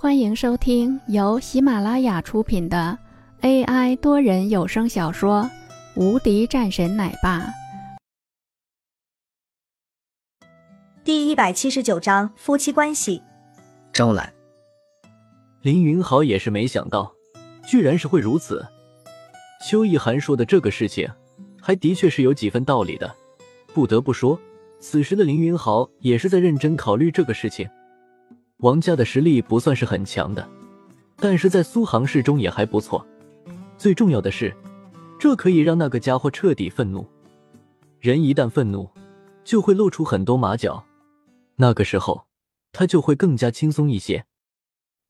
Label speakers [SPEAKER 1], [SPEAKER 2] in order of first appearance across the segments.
[SPEAKER 1] 欢迎收听由喜马拉雅出品的 AI 多人有声小说《无敌战神奶爸》
[SPEAKER 2] 第一百七十九章夫妻关系。
[SPEAKER 3] 招揽，
[SPEAKER 4] 林云豪也是没想到，居然是会如此。邱意涵说的这个事情，还的确是有几分道理的。不得不说，此时的林云豪也是在认真考虑这个事情。王家的实力不算是很强的，但是在苏杭市中也还不错。最重要的是，这可以让那个家伙彻底愤怒。人一旦愤怒，就会露出很多马脚，那个时候他就会更加轻松一些。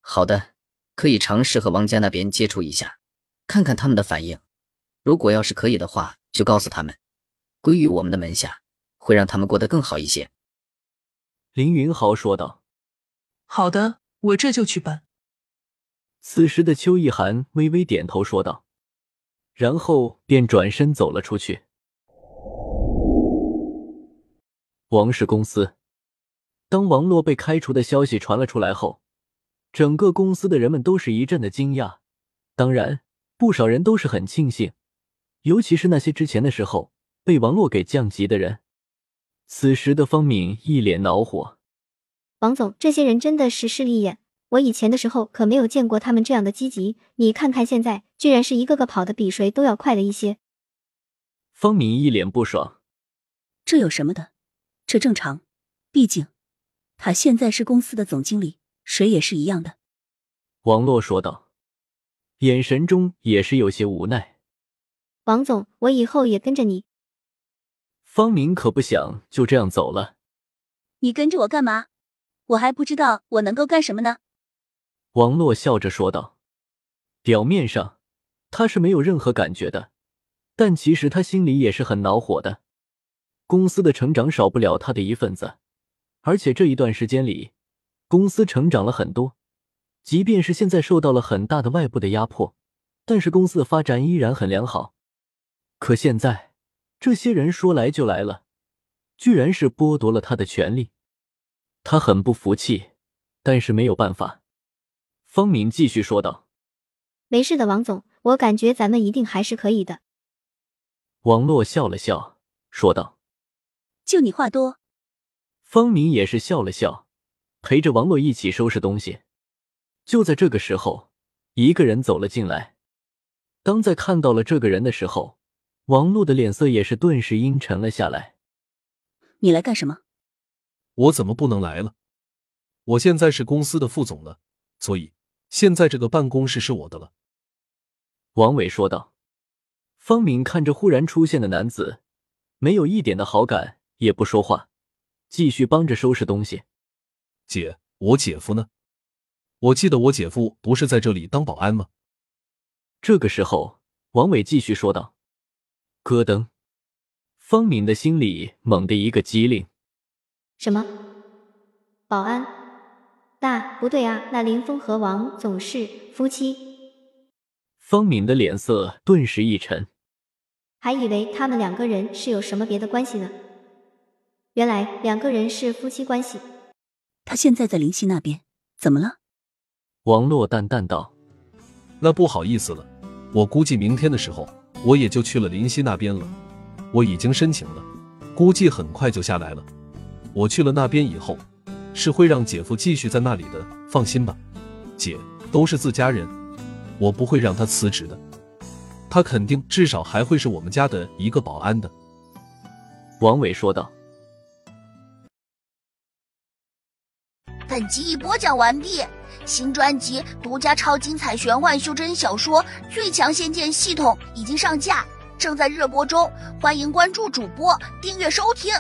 [SPEAKER 3] 好的，可以尝试和王家那边接触一下，看看他们的反应。如果要是可以的话，就告诉他们，归于我们的门下，会让他们过得更好一些。
[SPEAKER 4] 林云豪说道。
[SPEAKER 5] 好的，我这就去办。
[SPEAKER 4] 此时的邱意涵微微点头说道，然后便转身走了出去。王氏公司，当王洛被开除的消息传了出来后，整个公司的人们都是一阵的惊讶，当然，不少人都是很庆幸，尤其是那些之前的时候被王洛给降级的人。此时的方敏一脸恼火。
[SPEAKER 6] 王总，这些人真的是势利眼。我以前的时候可没有见过他们这样的积极。你看看现在，居然是一个个跑得比谁都要快了一些。
[SPEAKER 4] 方明一脸不爽。
[SPEAKER 7] 这有什么的？这正常。毕竟他现在是公司的总经理，谁也是一样的。
[SPEAKER 4] 王洛说道，眼神中也是有些无奈。
[SPEAKER 6] 王总，我以后也跟着你。
[SPEAKER 4] 方明可不想就这样走了。
[SPEAKER 7] 你跟着我干嘛？我还不知道我能够干什么呢。
[SPEAKER 4] 王洛笑着说道，表面上他是没有任何感觉的，但其实他心里也是很恼火的。公司的成长少不了他的一份子，而且这一段时间里，公司成长了很多。即便是现在受到了很大的外部的压迫，但是公司的发展依然很良好。可现在这些人说来就来了，居然是剥夺了他的权利。他很不服气，但是没有办法。方明继续说道：“
[SPEAKER 6] 没事的，王总，我感觉咱们一定还是可以的。”
[SPEAKER 4] 王洛笑了笑，说道：“
[SPEAKER 7] 就你话多。”
[SPEAKER 4] 方明也是笑了笑，陪着王洛一起收拾东西。就在这个时候，一个人走了进来。当在看到了这个人的时候，王洛的脸色也是顿时阴沉了下来。
[SPEAKER 7] “你来干什么？”
[SPEAKER 8] 我怎么不能来了？我现在是公司的副总了，所以现在这个办公室是我的了。”
[SPEAKER 4] 王伟说道。方敏看着忽然出现的男子，没有一点的好感，也不说话，继续帮着收拾东西。
[SPEAKER 8] 姐，我姐夫呢？我记得我姐夫不是在这里当保安吗？
[SPEAKER 4] 这个时候，王伟继续说道。咯噔，方敏的心里猛地一个机灵。
[SPEAKER 6] 什么？保安？那不对啊！那林峰和王总是夫妻。
[SPEAKER 4] 方敏的脸色顿时一沉，
[SPEAKER 6] 还以为他们两个人是有什么别的关系呢。原来两个人是夫妻关系。
[SPEAKER 7] 他现在在林夕那边，怎么了？
[SPEAKER 4] 王洛淡淡道：“
[SPEAKER 8] 那不好意思了，我估计明天的时候我也就去了林夕那边了。我已经申请了，估计很快就下来了。”我去了那边以后，是会让姐夫继续在那里的，放心吧，姐都是自家人，我不会让他辞职的，他肯定至少还会是我们家的一个保安的。”
[SPEAKER 4] 王伟说道。
[SPEAKER 9] 本集已播讲完毕，新专辑独家超精彩玄幻修真小说《最强仙剑系统》已经上架，正在热播中，欢迎关注主播，订阅收听。